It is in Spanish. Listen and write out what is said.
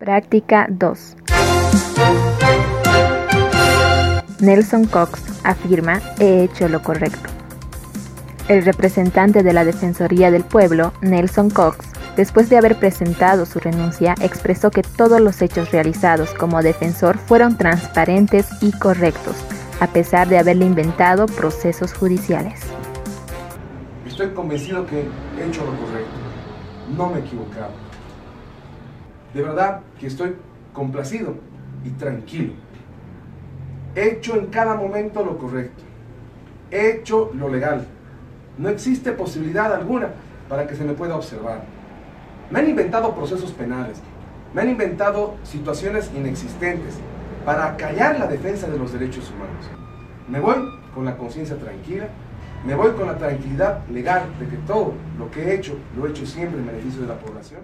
Práctica 2. Nelson Cox afirma, he hecho lo correcto. El representante de la Defensoría del Pueblo, Nelson Cox, después de haber presentado su renuncia, expresó que todos los hechos realizados como defensor fueron transparentes y correctos, a pesar de haberle inventado procesos judiciales. Estoy convencido que he hecho lo correcto. No me he equivocado. De verdad que estoy complacido y tranquilo. He hecho en cada momento lo correcto. He hecho lo legal. No existe posibilidad alguna para que se me pueda observar. Me han inventado procesos penales. Me han inventado situaciones inexistentes para callar la defensa de los derechos humanos. Me voy con la conciencia tranquila, me voy con la tranquilidad legal de que todo lo que he hecho lo he hecho siempre en beneficio de la población.